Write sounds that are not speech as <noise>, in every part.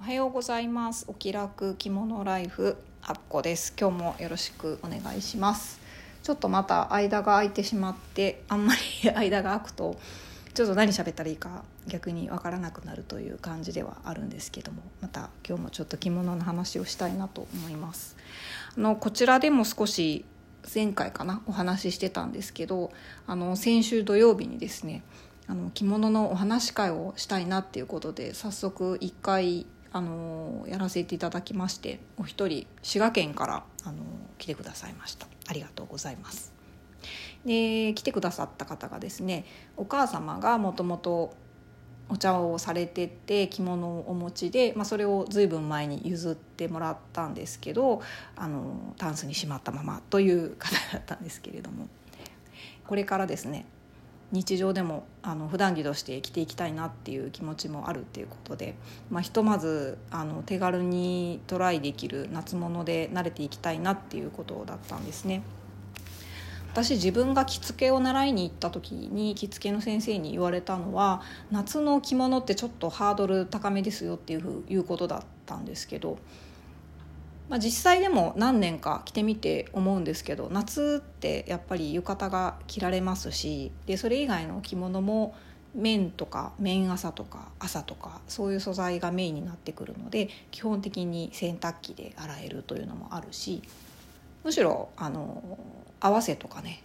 おはようございます。お気楽着物ライフあっこです。今日もよろしくお願いします。ちょっとまた間が空いてしまってあんまり <laughs> 間が空くとちょっと何喋ったらいいか逆にわからなくなるという感じではあるんですけどもまた今日もちょっと着物の話をしたいなと思います。あのこちらでも少し前回かなお話ししてたんですけどあの先週土曜日にですねあの着物のお話会をしたいなっていうことで早速1回あのやらせていただきましてお一人滋賀県からあの来てくださいました。ありがとうございます。で来てくださった方がですねお母様がもともとお茶をされてて着物をお持ちで、まあ、それを随分前に譲ってもらったんですけどあのタンスにしまったままという方だったんですけれども。これからですね日常でもあの普段着として生きていきたいなっていう気持ちもあるっていうことで、まあ、ひとまずあの手軽にトライできる夏物で慣れていきたいなっていうことだったんですね。私自分が着付けを習いに行った時に着付けの先生に言われたのは夏の着物ってちょっとハードル高めですよっていうふういうことだったんですけどまあ、実際でも何年か着てみて思うんですけど夏ってやっぱり浴衣が着られますしでそれ以外の着物も綿とか綿朝とか朝とかそういう素材がメインになってくるので基本的に洗濯機で洗えるというのもあるしむしろあの合わせとかね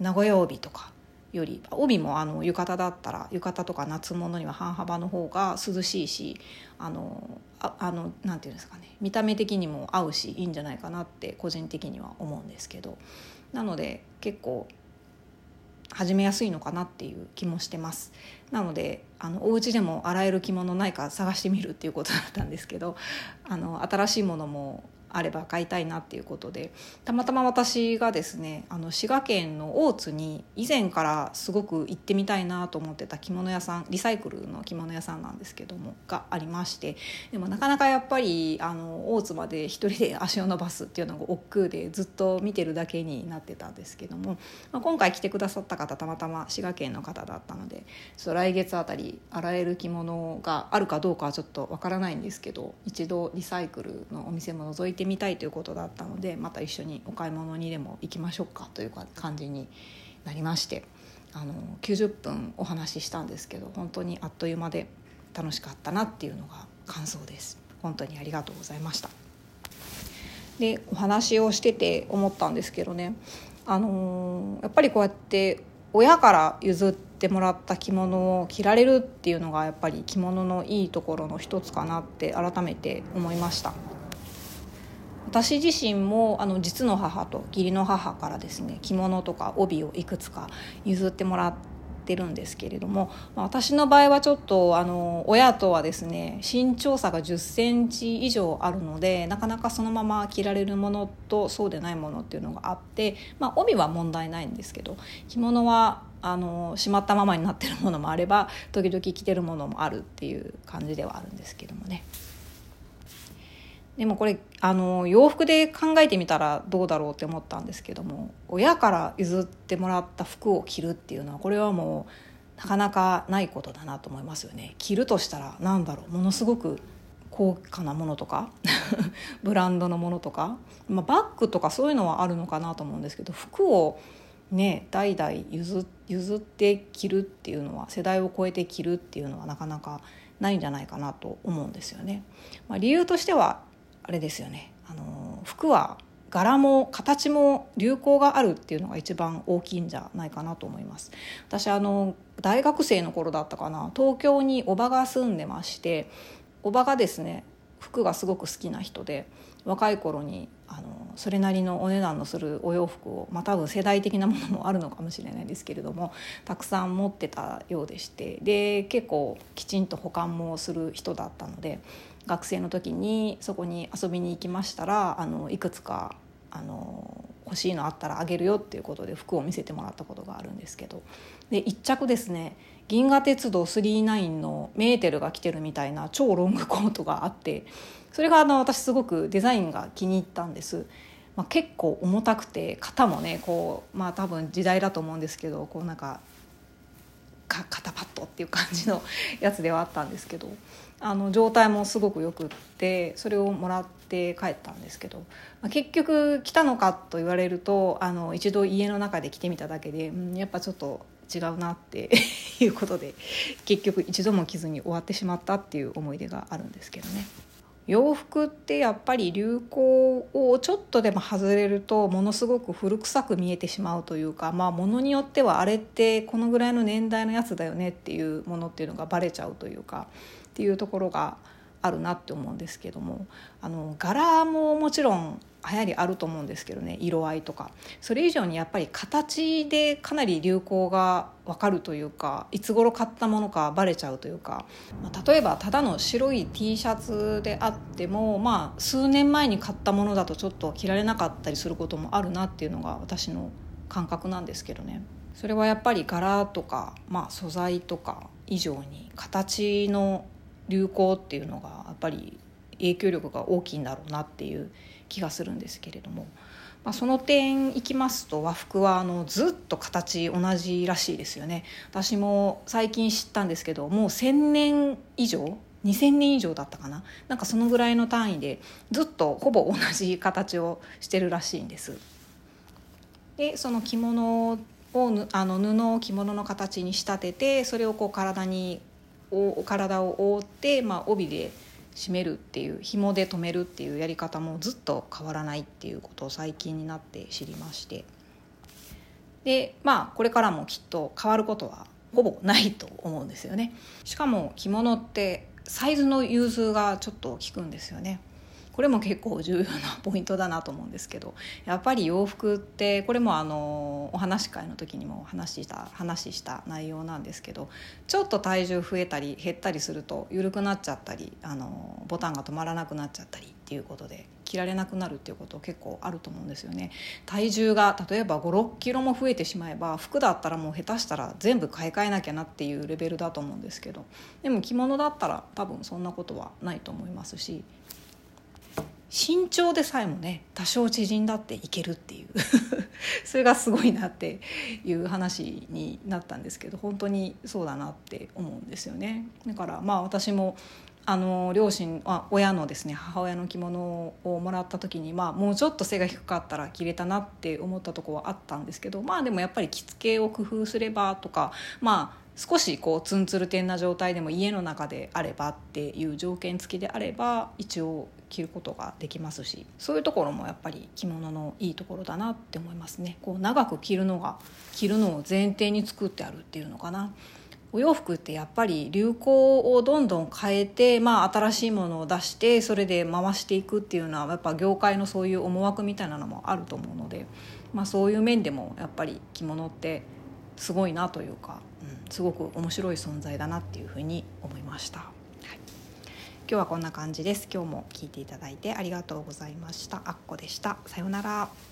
名古屋帯とかより帯もあの浴衣だったら浴衣とか夏物には半幅の方が涼しいしあのああのなんていうんですかね見た目的にも合うしいいんじゃないかなって個人的には思うんですけど。なので結構始めやすいのかなっていう気もしてます。なのであのお家でも洗える着物ないか探してみるっていうことだったんですけどあの新しいものもあれば買いたいなっていうことでたまたま私がですねあの滋賀県の大津に以前からすごく行ってみたいなと思ってた着物屋さんリサイクルの着物屋さんなんですけどもがありましてでもなかなかやっぱりあの大津まで一人で足を伸ばすっていうのが億劫でずっと見てるだけになってたんですけども、まあ、今回来てくださった方たまたま滋賀県の方だったのでちょ来月あたり洗える着物があるかどうかはちょっとわからないんですけど一度リサイクルのお店も覗いててみたいということだったのでまた一緒にお買い物にでも行きましょうかという感じになりましてあの90分お話ししたんですけど本当にあっという間で楽しかったなっていうのが感想です。本当にありがとうございました。でお話をしてて思ったんですけどねあのやっぱりこうやって親から譲ってもらった着物を着られるっていうのがやっぱり着物のいいところの一つかなって改めて思いました。私自身もあの実の母と義理の母からですね着物とか帯をいくつか譲ってもらってるんですけれども、ま、私の場合はちょっとあの親とはですね身長差が1 0センチ以上あるのでなかなかそのまま着られるものとそうでないものっていうのがあって、まあ、帯は問題ないんですけど着物はあのしまったままになってるものもあれば時々着てるものもあるっていう感じではあるんですけどもね。でもこれあの洋服で考えてみたらどうだろうって思ったんですけども親から譲ってもらった服を着るっていうのはこれはもうなかなかないことだなと思いますよね着るとしたら何だろうものすごく高価なものとか <laughs> ブランドのものとか、まあ、バッグとかそういうのはあるのかなと思うんですけど服をね代々譲譲って着るっていうのは世代を超えて着るっていうのはなかなかないんじゃないかなと思うんですよね。まあ、理由としてはあれですよね。あの服は柄も形も流行があるっていうのが一番大きいんじゃないかなと思います。私あの大学生の頃だったかな。東京におばが住んでましておばがですね服がすごく好きな人で若い頃にあのそれなりのお値段のするお洋服を、まあ、多分世代的なものもあるのかもしれないですけれどもたくさん持ってたようでしてで結構きちんと保管もする人だったので学生の時にそこに遊びに行きましたらあのいくつかあの欲しいのあったらあげるよっていうことで服を見せてもらったことがあるんですけど。で1着ですね銀河鉄道999のメーテルが着てるみたいな超ロングコートがあってそれがあの私すごくデザインが気に入ったんです。まあ、結構重たくて肩もねこうまあ多分時代だと思うんですけどこうなんかか肩パッドっていう感じのやつではあったんですけどあの状態もすごくよくってそれをもらって帰ったんですけど、まあ、結局来たのかと言われるとあの一度家の中で来てみただけで、うん、やっぱちょっと違うなって <laughs> いうことで結局一度も着ずに終わってしまったっていう思い出があるんですけどね。洋服ってやっぱり流行をちょっとでも外れるとものすごく古臭く見えてしまうというかまあものによってはあれってこのぐらいの年代のやつだよねっていうものっていうのがバレちゃうというかっていうところがあるなって思うんですけどもあの柄ももちろん流行りあると思うんですけどね色合いとかそれ以上にやっぱり形でかなり流行が分かるというかいつ頃買ったものかバレちゃうというか、まあ、例えばただの白い T シャツであってもまあ数年前に買ったものだとちょっと着られなかったりすることもあるなっていうのが私の感覚なんですけどね。それはやっぱり柄とか、まあ、素材とか以上に形の流行っていうのがやっぱり影響力が大きいんだろうなっていう気がするんですけれども、まあ、その点いきますと和服はあのずっと形同じらしいですよね。私も最近知ったんですけどもう1,000年以上2,000年以上だったかな。なんかそのぐらいの単位でずっとほぼ同じ形をしてるらしいんです。でその着物をあの布を着物の形に仕立ててそれをこう体に体を覆って、まあ、帯で締めるっていう紐で留めるっていうやり方もずっと変わらないっていうことを最近になって知りまして。でまあこれからもきっと変わることはほぼないと思うんですよね。しかも着物ってサイズの融通がちょっと効くんですよね。これも結構重要なポイントだなと思うんですけどやっぱり洋服ってこれもあのお話し会の時にも話した話した内容なんですけどちょっと体重増えたり減ったりすると緩くなっちゃったりあのボタンが止まらなくなっちゃったりっていうことで着られなくなるっていうこと結構あると思うんですよね。体重が例えば56キロも増えてしまえば服だったらもう下手したら全部買い替えなきゃなっていうレベルだと思うんですけどでも着物だったら多分そんなことはないと思いますし身長でさえもね多少縮んだっていけるっていう <laughs> それがすごいなっていう話になったんですけど本当にそうだなって思うんですよね。だからまあ私もあの両親あ親のですね母親の着物をもらった時に、まあ、もうちょっと背が低かったら着れたなって思ったとこはあったんですけどまあでもやっぱり着付けを工夫すればとかまあ少しこうツンツルテンな状態でも家の中であればっていう条件付きであれば一応着ることができますしそういうところもやっぱり着物のいいところだなって思いますね。こう長く着るのが着るのを前提に作ってあるっていうのかな。お洋服ってやっぱり流行をどんどん変えて、まあ、新しいものを出してそれで回していくっていうのはやっぱ業界のそういう思惑みたいなのもあると思うので、まあ、そういう面でもやっぱり着物ってすごいなというか、うん、すごく面白い存在だなっていうふうに思いました。はい、今日はこんな感じです。今日も聞いていただいてありがとうございました。あっこでした。さようなら。